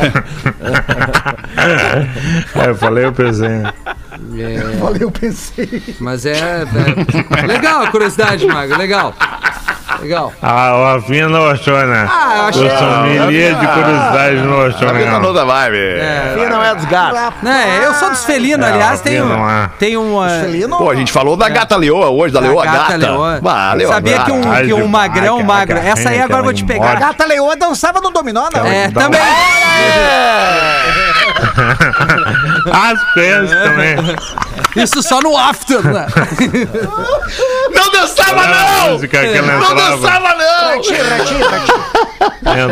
É, eu falei, eu pensei. É, Falei, eu pensei. mas é, é- Legal a curiosidade, Mago. Legal. Legal. Ah, o Rafinha não achou, né? Ah, eu achei- O sommelier de curiosidade não achou, Tá vendo a não. nota vibe? Quem não é dos gatos? Né, eu sou dos felinos, É, aliás, o tem Rafinha um. não é. Tem um. é, Felino? Pô, a gente falou da gata leoa hoje, da, da leoa gata. leoa Sabia que um, que um magrão magro. Essa aí agora eu vou te pegar. embora. Gata Leoa dançava no dominó, não. É, Dá também. As peças também. Isso só no after, né? Não dançava, A não! música que ela Não. Dançava, não! Ratinho, ratinho, ratinho.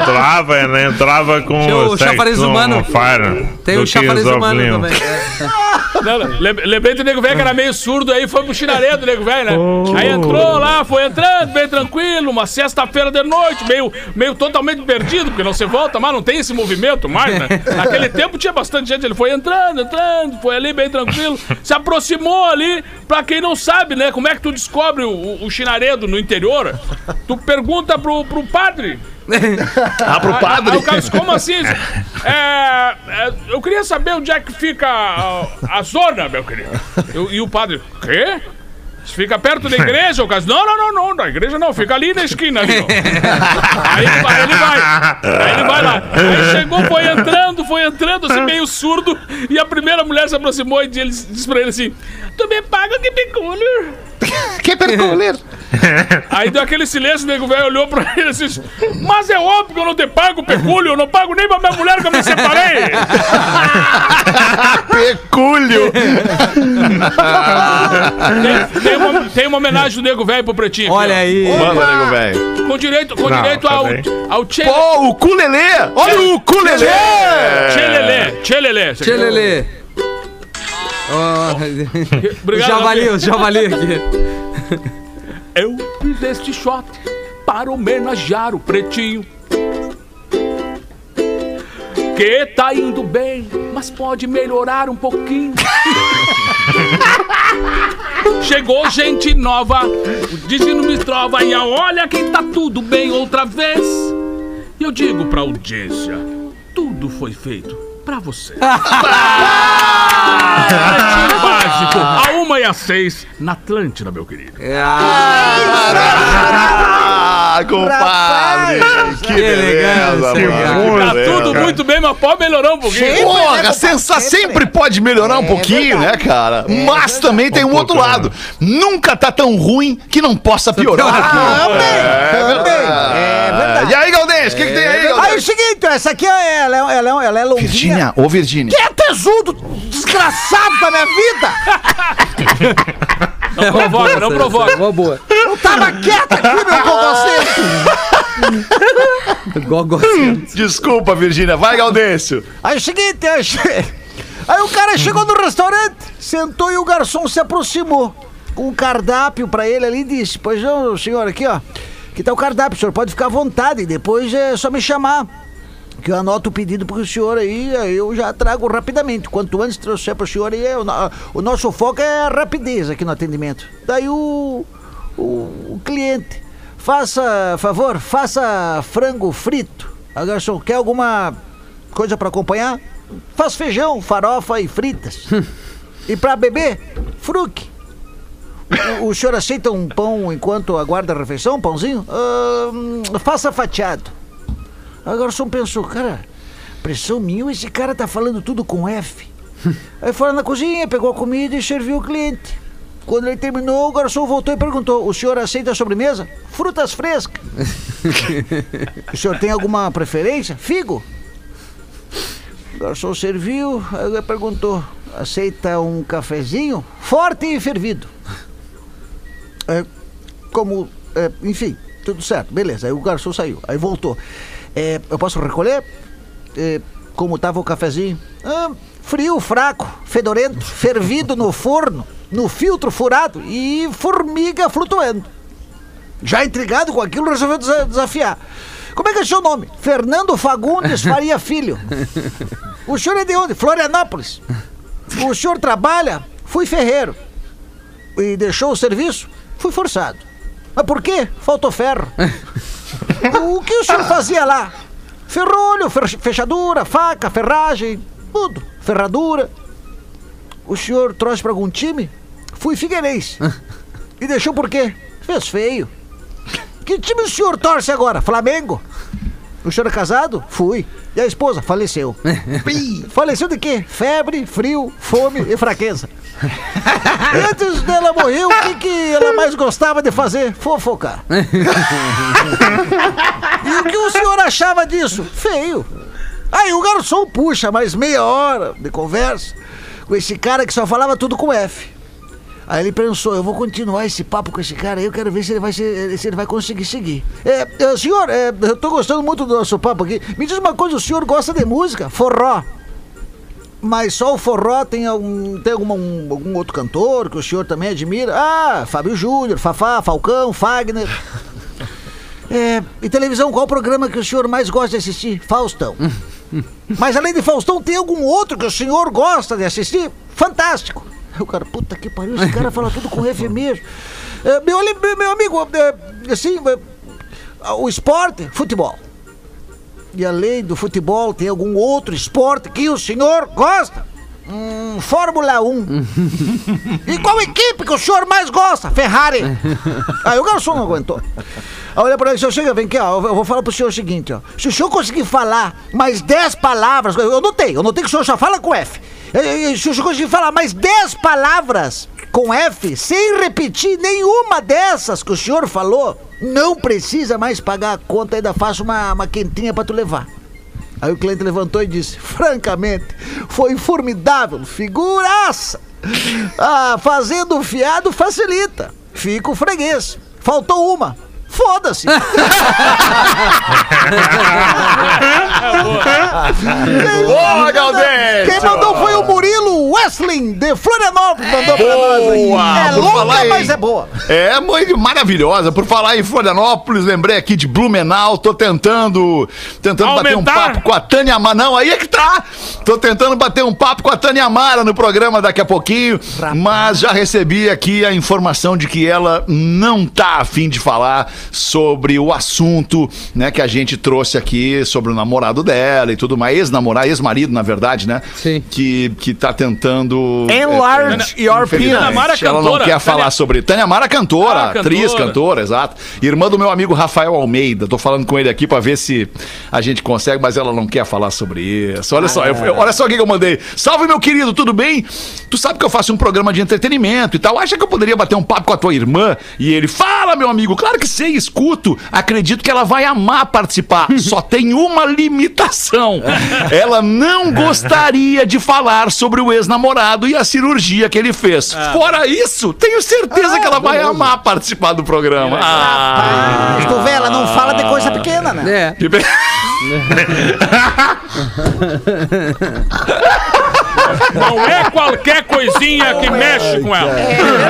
Entrava, ela entrava com Tinha o o chafariz humano. fire. Tem o chafariz humano também. é. Não, não, lem- lembrei do nego velho que era meio surdo aí, foi pro chinaredo, nego velho, né? Aí entrou lá, foi entrando, bem tranquilo, uma sexta-feira de noite, meio, meio totalmente perdido, porque não se volta mais, não tem esse movimento mais, né? Naquele tempo tinha bastante gente, ele foi entrando, entrando, foi ali bem tranquilo, se aproximou ali, pra quem não sabe, né? Como é que tu descobre o, o, o chinaredo no interior? Tu pergunta pro, pro padre. Ah, pro Aí padre. o cara disse, como assim? É, é, eu queria saber onde é que fica a, a zona, meu querido. Eu- e o padre, quê? Fica perto da igreja? O disse, não, não, não, não, da igreja não, fica ali na esquina ali, ó. Aí ele vai, ele vai. Aí ele vai lá. Aí chegou, foi entrando, foi entrando, assim, meio surdo. E a primeira mulher se aproximou e disse, disse pra ele assim: Tu me paga que pecúlio? Que perculir. Aí deu aquele silêncio, o nego velho olhou pra ele e disse: Mas é óbvio que eu não te pago pecúlio, eu não pago nem pra minha mulher que eu me separei. Pecúlio. tem, tem uma, tem uma homenagem do nego velho pro pretinho. aqui, Olha ó. aí. Manda, nego velho. Com direito, com Não, direito tá ao, bem. ao tchê, Pô, o culelê. Olha o culelê. tchelelê. Tchelelê. Tchê, Ó, o Obrigado, javali, o javali aqui. Eu fiz este shot para homenagear o pretinho. Que tá indo bem, mas pode melhorar um pouquinho. Chegou gente nova, dizendo me trova e olha que tá tudo bem outra vez. E eu digo pra audiência, tudo foi feito pra você. Básico, a uma e a seis, na Atlântida, meu querido. Ah, compadre. Que beleza, mano. Tá Que beleza, tudo muito bem, mas pode melhorar um pouquinho. Porra, sensa sempre pode melhorar um pouquinho, né, cara? Mas também tem um outro lado. Nunca tá tão ruim que não possa piorar. Também, É também. É verdade. E aí, Galdês, o que, que tem aí, é o Galdês? seguinte, essa aqui é, ela, é, ela, é, ela é longuinha. Virgínia, ô Virgínia. Que é tesudo, desgraçado da minha vida. Não provoca, não provoca. Uma boa. Eu tava quieto aqui, meu cogocento. Gogocento. Desculpa, Virgínia. Vai, Gaudêncio. Aí é o seguinte, aí, che- aí o cara chegou no restaurante, sentou e o garçom se aproximou com um cardápio pra ele ali e disse: Pois não, senhor, aqui ó, que tá o cardápio, o senhor pode ficar à vontade, depois é só me chamar. Que eu anoto o pedido pro senhor aí, aí eu já trago rapidamente. Quanto antes trouxer pro senhor aí, é o, no- o nosso foco é a rapidez aqui no atendimento. Daí o, o, o cliente, faça favor, faça frango frito. Ah, garçom, quer alguma coisa pra acompanhar? Faz feijão, farofa e fritas. e pra beber, fruque. O, o senhor aceita um pão enquanto aguarda a refeição, um pãozinho? Ahn, faça fatiado. Aí o garçom pensou, cara, pressão minha, esse cara tá falando tudo com F. Aí foi lá na cozinha, pegou a comida e serviu o cliente. Quando ele terminou, o garçom voltou e perguntou: O senhor aceita a sobremesa? Frutas frescas. o senhor tem alguma preferência? Figo. O garçom serviu, aí perguntou: Aceita um cafezinho? Forte e fervido. É, como, é, enfim, tudo certo, beleza. Aí o garçom saiu, aí voltou. É, eu posso recolher? É, como tava o cafezinho? Ah, frio, fraco, fedorento, fervido no forno, no filtro furado e formiga flutuando. Já intrigado com aquilo, resolveu desa- desafiar. Como é que é o seu nome? Fernando Fagundes Faria Filho. O senhor é de onde? Florianópolis. O senhor trabalha? Fui ferreiro. E deixou o serviço? Fui forçado. Mas por quê? Faltou ferro. o que o senhor fazia lá? Ferrolho, fer- fechadura, faca, ferragem, tudo. Ferradura. O senhor trouxe para algum time? Fui Figueirense. E deixou por quê? Fez feio. Que time o senhor torce agora? Flamengo? O senhor é casado? Fui. E a esposa? Faleceu. Faleceu de quê? Febre, frio, fome e fraqueza. Antes dela morrer, o que, que ela mais gostava de fazer? Fofocar. e o que o senhor achava disso? Feio. Aí o garçom puxa mais meia hora de conversa com esse cara que só falava tudo com F. Aí ele pensou, eu vou continuar esse papo com esse cara aí, eu quero ver se ele vai, se, se ele vai conseguir seguir. É, é, senhor, é, eu tô gostando muito do nosso papo aqui. Me diz uma coisa, o senhor gosta de música? Forró. Mas só o forró tem algum, tem alguma, um- algum outro cantor que o senhor também admira? Ah, Fábio Júnior, Fafá, Falcão, Fagner. É, e televisão, qual programa que o senhor mais gosta de assistir? Faustão. Mas além de Faustão, tem algum outro que o senhor gosta de assistir? Fantástico. O cara, puta que pariu, esse cara fala tudo com F mesmo. É, meu, meu amigo, é, assim, é, o esporte, futebol. E além do futebol, tem algum outro esporte que o senhor gosta? Hum, Fórmula 1. e qual equipe que o senhor mais gosta? Ferrari. Aí o garçom não aguentou. Aí Olha pra ele, senhor, chega, vem aqui, ó. Eu vou falar pro senhor o seguinte, ó. Se o senhor conseguir falar mais 10 palavras, eu notei, eu notei que o senhor só fala com F. Se o senhor conseguir falar mais 10 palavras com F, sem repetir nenhuma dessas que o senhor falou, não precisa mais pagar a conta, ainda faço uma, uma quentinha pra tu levar. Aí o cliente levantou e disse: Francamente, foi formidável, figuraça. Ah, fazendo o fiado facilita. Fica o freguês. Faltou uma. Foda-se. Boa, Galdês! Quem mandou foi o Murilo Wesley de Florianópolis. Mandou pra nós aqui. Boa! É Por longa, falar em- mas é boa. É, muito maravilhosa. Por falar em Florianópolis, lembrei aqui de Blumenau. Tô tentando, tentando bater um Aumentar? papo com a Tânia Amara. Não, aí é que tá. Tô tentando bater um papo com a Tânia Amara no programa daqui a pouquinho. Mas já recebi aqui a informação de que ela não tá afim de falar sobre o assunto, né, que a gente trouxe aqui sobre o namorado dela e tudo mais. Ex-namorado, ex-marido, na verdade, né? Sim. Que, que tá tentando. Enlarge your Infelizmente, Tânia Amara ela não cantora. quer falar Tânia- sobre. Tânia Amara, cantora, Ah, atriz, cantora. cantora, exato. Irmã do meu amigo Rafael Almeida. Tô falando com ele aqui pra ver se a gente consegue, mas ela não quer falar sobre isso. Olha só, eu- eu- olha só o que eu mandei. Salve, meu querido, tudo bem? Tu sabe que eu faço um programa de entretenimento e tal. Acha que eu poderia bater um papo com a tua irmã? E ele, fala, meu amigo. Claro que sei, escuto. Acredito que ela vai amar participar. Só tem uma limitação. Ela não gostaria de falar sobre o ex-namorado e a cirurgia que ele fez. Fora isso, tenho certeza que ela vai amar participar do programa. Ah, Mas tu vê, ela não fala de coisa pequena, né? É. Não é qualquer coisinha que mexe com ela.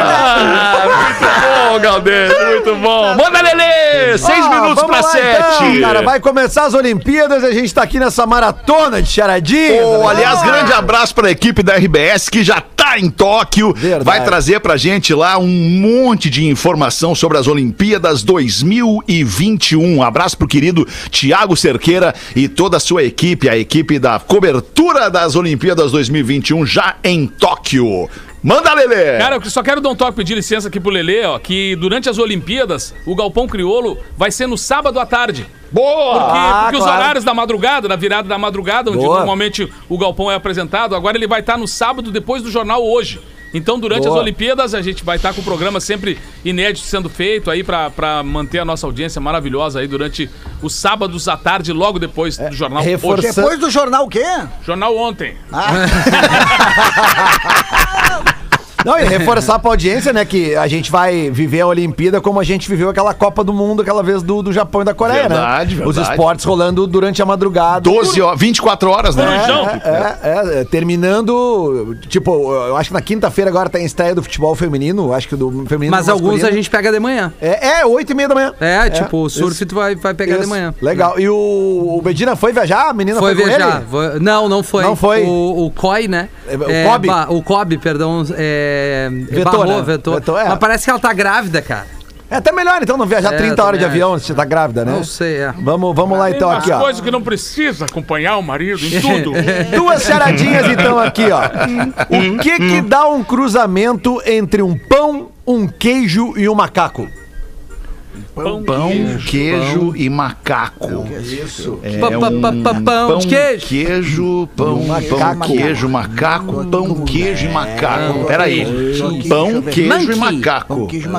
Ah, muito bom, Galdês, muito bom. Manda, Lelê! Seis minutos pra lá, sete. Então, cara, vai começar as Olimpíadas e a gente tá aqui nessa maratona de charadinha. Né? aliás, grande abraço pra equipe da RBS que já em Tóquio. Verdade. Vai trazer pra gente lá um monte de informação sobre as Olimpíadas 2021. Um abraço pro querido Tiago Cerqueira e toda a sua equipe, a equipe da cobertura das Olimpíadas 2021 já em Tóquio. Manda, Lelê! Cara, eu só quero dar um toque, pedir licença aqui pro Lelê, ó, que durante as Olimpíadas, o Galpão Criolo vai ser no sábado à tarde. Boa! Porque, Ah, porque os claro. horários da madrugada, da virada da madrugada, onde Boa. normalmente o Galpão é apresentado, agora ele vai estar no sábado depois do jornal hoje. Então, durante Boa. as Olimpíadas, a gente vai estar com o programa sempre inédito sendo feito aí pra, pra manter a nossa audiência maravilhosa aí durante os sábados à tarde, logo depois do jornal reforça- hoje. Depois do jornal o quê? Jornal ontem. Não, e reforçar pra audiência, né, que a gente vai viver a Olimpíada como a gente viveu aquela Copa do Mundo aquela vez do, do Japão e da Coreia, Verdade, né? Os verdade. esportes rolando durante a madrugada. 12 horas, 24 horas, né? Corujão. É, é, é, terminando, tipo, eu acho que na quinta-feira agora tem a estreia do futebol feminino, acho que do feminino. Mas alguns a gente pega de manhã. É, é, oito e meia da manhã. É, tipo, o surf isso, tu vai, vai pegar de isso. manhã. Legal. E o, o Medina foi viajar? A menina Foi foi, com viajar. ele? Foi- Não, não foi. Não foi? O, o COI, né? É, o Kobe? ba- o Kobe, perdão. É, Vetou, barrou, né? vetou. Vetou, é. Mas parece que ela tá grávida, cara. É até melhor então não viajar É, 30 horas de avião se você tá grávida, né? Não sei, é. Vamos, vamos lá então aqui, ó. coisas que não precisa acompanhar o marido em tudo. Duas charadinhas então aqui, ó. O que que dá um cruzamento entre um pão, um queijo e um macaco? Pão, queijo, e macaco. Isso. É Pa- pa- pa- pa- um pão de queijo. pão, Macaco. pão, queijo, macaco, pão, queijo e macaco. Peraí. Pão, queijo e macaco. Queijo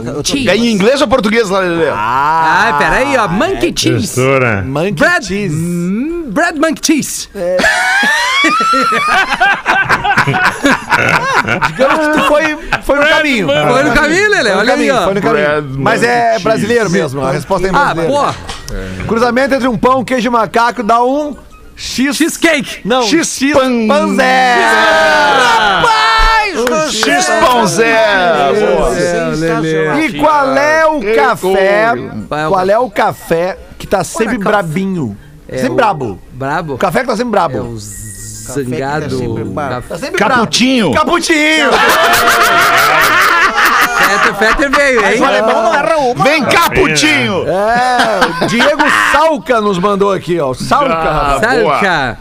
É em inglês ou português, Lelê? Ah, peraí, ó. Monkey cheese. Professora, Monkey Bread, cheese. hum, bread monkey cheese. Digamos que tu foi, foi no caminho. Foi no caminho, Lele. Foi no Olha aí, caminho, ó. foi no caminho. Mas é brasileiro mesmo, a resposta é em Ah, brasileiro. pô. Cruzamento entre um pão, queijo e macaco dá um X... Cheesecake. Não, X-pan- panzé. Rapaz! X-pão Zé. Boa. Lele. E qual é o Que café? Vai, Qual é o café que tá sempre brabinho? sempre o- brabo. Brabo? O café que tá sempre É brabo. o zangado. brabo. Café- Tá sempre Caputinho. Caputinho. Fetter, Fetter veio, hein? O alemão não erra uma. Vem cá, putinho! É, o Diego Salca nos mandou aqui, ó. Salca, Ah. Sabe, boa. cara?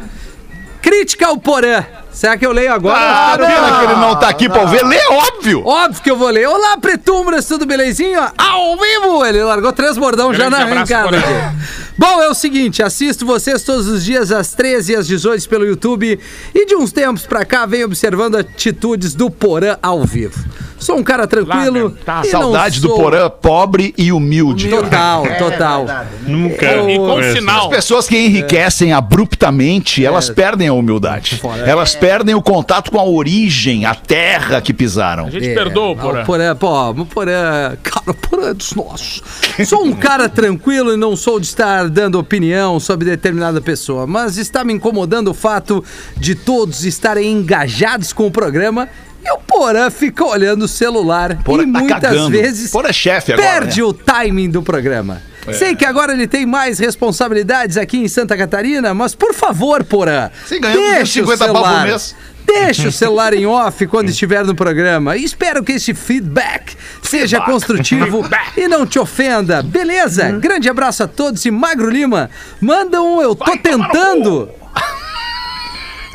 Crítica ao Porã. Será que eu leio agora? Ah, pena que ele não tá aqui pra ouvir. Lê, óbvio! Óbvio que eu vou ler. Olá, Pretumbras, tudo belezinho? Ao vivo! Ele largou três bordão já Grande na abraço, arrancada. Bom, é o seguinte, assisto vocês todos os dias às 13 e às 18 pelo YouTube e de uns tempos pra cá venho observando atitudes do Porã ao vivo. Sou um cara tranquilo não Saudade do sou- Porã, pobre e humilde. Total, total. Nunca. E com sinal. As pessoas que enriquecem abruptamente, elas perdem a humildade. Elas perdem o contato com a origem, a terra que pisaram. A gente perdoa, Ah, porra. O Porã, pô, o Porã, cara, o Porã é dos nossos. Sou um cara tranquilo e não sou de estar dando opinião sobre determinada pessoa, mas está me incomodando o fato de todos estarem engajados com o programa e o Porã fica olhando o celular Porã e tá muitas cagando. vezes Porã é chefe agora, perde né? o timing do programa. Sei que agora ele tem mais responsabilidades aqui em Santa Catarina, mas por favor, Porã, ganhando deixa o 250 pau por celular. mês. Deixe o celular em off quando estiver no programa. E espero que esse feedback seja construtivo e não te ofenda. Beleza? Grande abraço a todos e Magro Lima, manda um eu tô tentando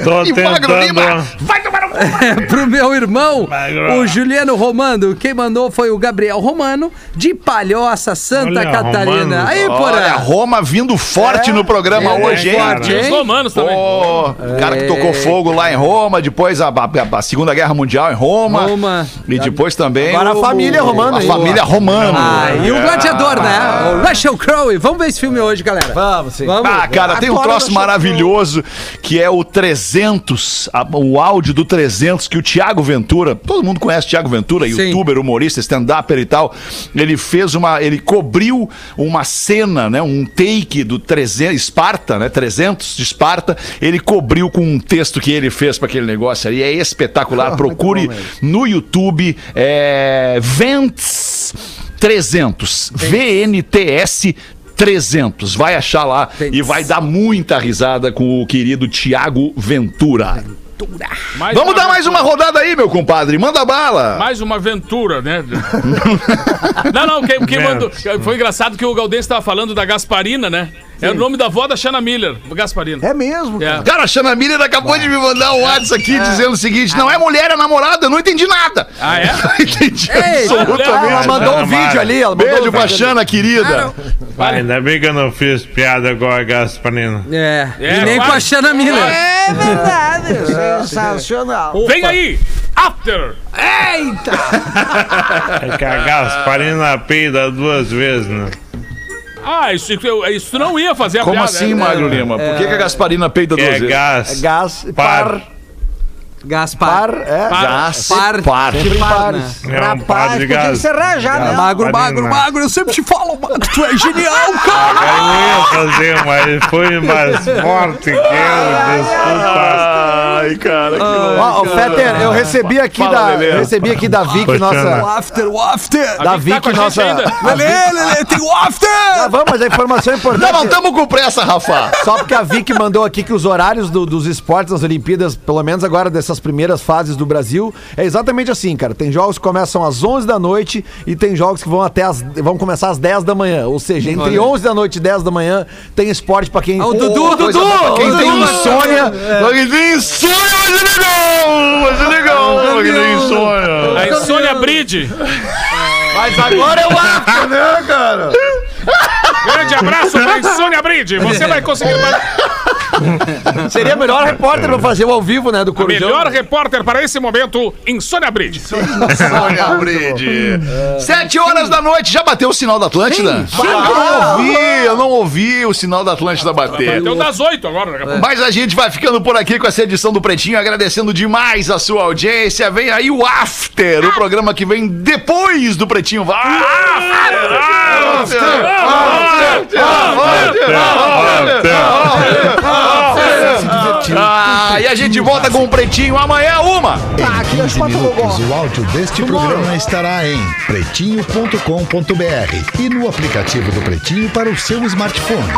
Tô E Magro Lima, tentando. vai tomar no cu! pro meu irmão, Magro. o Juliano Romano. Quem mandou foi o Gabriel Romano, de Palhoça, Santa Olha, Catarina. Romano. Aí, Olha, porra. Roma vindo forte no programa é, hoje, hein? forte, E os hein? romanos também. O cara que tocou fogo lá em Roma, depois a, a- a Segunda Guerra Mundial em Roma. Roma. E depois também. Agora a o- família o- romana A aí. família romana. Ah, e o É. gladiador, né? O Russell Crowe. Vamos ver esse filme hoje, galera. Vamos, sim. Vamos. Ah, cara, tem um troço maravilhoso que é o 300, a- o áudio do 300 que o Thiago Ventura, todo mundo conhece o Thiago Ventura, Sim. youtuber, humorista, stand-upper e tal. Ele fez uma, ele cobriu uma cena, né, um take do 300 Esparta, né, 300 de Esparta. Ele cobriu com um texto que ele fez para aquele negócio ali, é espetacular. Procure no YouTube é, Vents 300, VNTS 300. Vai achar lá e vai dar muita risada com o querido Tiago Ventura. Mais Vamos dar mais aventura. uma rodada aí, meu compadre. Manda bala. Mais uma aventura, né? não, não, quem, quem mandou. Foi engraçado que o Gaudense estava falando da Gasparina, né? É o nome da avó da Xana Miller, Gasparina. É mesmo? É. Cara, a Xana Miller acabou de me mandar um WhatsApp aqui dizendo o seguinte: não é mulher, é namorada. Eu não entendi nada. Ah, é? Não entendi Ei, absolutamente. Ela mandou um vídeo ali. Ela mandou Beijo um pra. Xana, querida. Ah, ainda bem que eu não fiz piada com a Gasparina. É, É, e nem vai. com a Xana Miller. É verdade. Sensacional. Vem aí! After! É que a Gasparina peida duas vezes, né? Ah, isso, eu- isso não ia fazer a Como piada. assim, é, Magro Lima? Por que, que a Gasparina peida duas É vezes? gás. Gás, Par. par, Gaspar. par, é. Gás, Par. par. Sempre pares. É um par Rapaz, de gás. encerrar já, né? Magro, magro, magro, eu sempre te falo, magro, tu é genial, cara! Eu não ia fazer, mas foi mais forte que eu. Desculpa. Ai, cara, que louco. Ó, o Fetter, eu recebi aqui Fala, da, Lelê. eu recebi aqui da Vic, nossa? O after, o after! da Vic tá com Vic, a nossa. gente ainda. Lelê, Lelê, tem o after! Ah, vamos, mas a informação é importante. Não, não estamos com pressa, Rafa. Só porque a Vic mandou aqui que os horários do- dos esportes nas Olimpíadas, pelo menos agora dessas primeiras fases do Brasil, é exatamente assim, cara. Tem jogos que começam às 11 da noite e tem jogos que vão até as, vão começar às 10 da manhã. Ou seja, entre Olha. 11 da noite e 10 da manhã tem esporte pra quem Ah, o Dudu, Dudu, pra quem o tem Dudu. insônia. Pra quem tem insônia, vai ser legal! Vai ser legal! Quem tem insônia. A Insônia Bride. Mas agora é o after, né, cara? Grande abraço pra Insônia Bride. Você vai conseguir Seria melhor repórter pra fazer o ao vivo, né, do a Corujão. melhor repórter para esse momento, Insônia Bride. Sônia Bride. Sete horas da noite, já bateu o sinal da Atlântida? Sim, sim. Ah, eu não ouvi, eu não ouvi o sinal da Atlântida bater. Deu das oito agora, pouco. Mas a gente vai ficando por aqui com essa edição do Pretinho, agradecendo demais a sua audiência. Vem aí o After, o programa que vem depois do Pretinho. Vai! After! After! After! After! Ah, e a gente volta com o Pretinho amanhã, uma! Em 15 minutos, o áudio deste programa estará em pretinho.com.br e no aplicativo do Pretinho para o seu smartphone.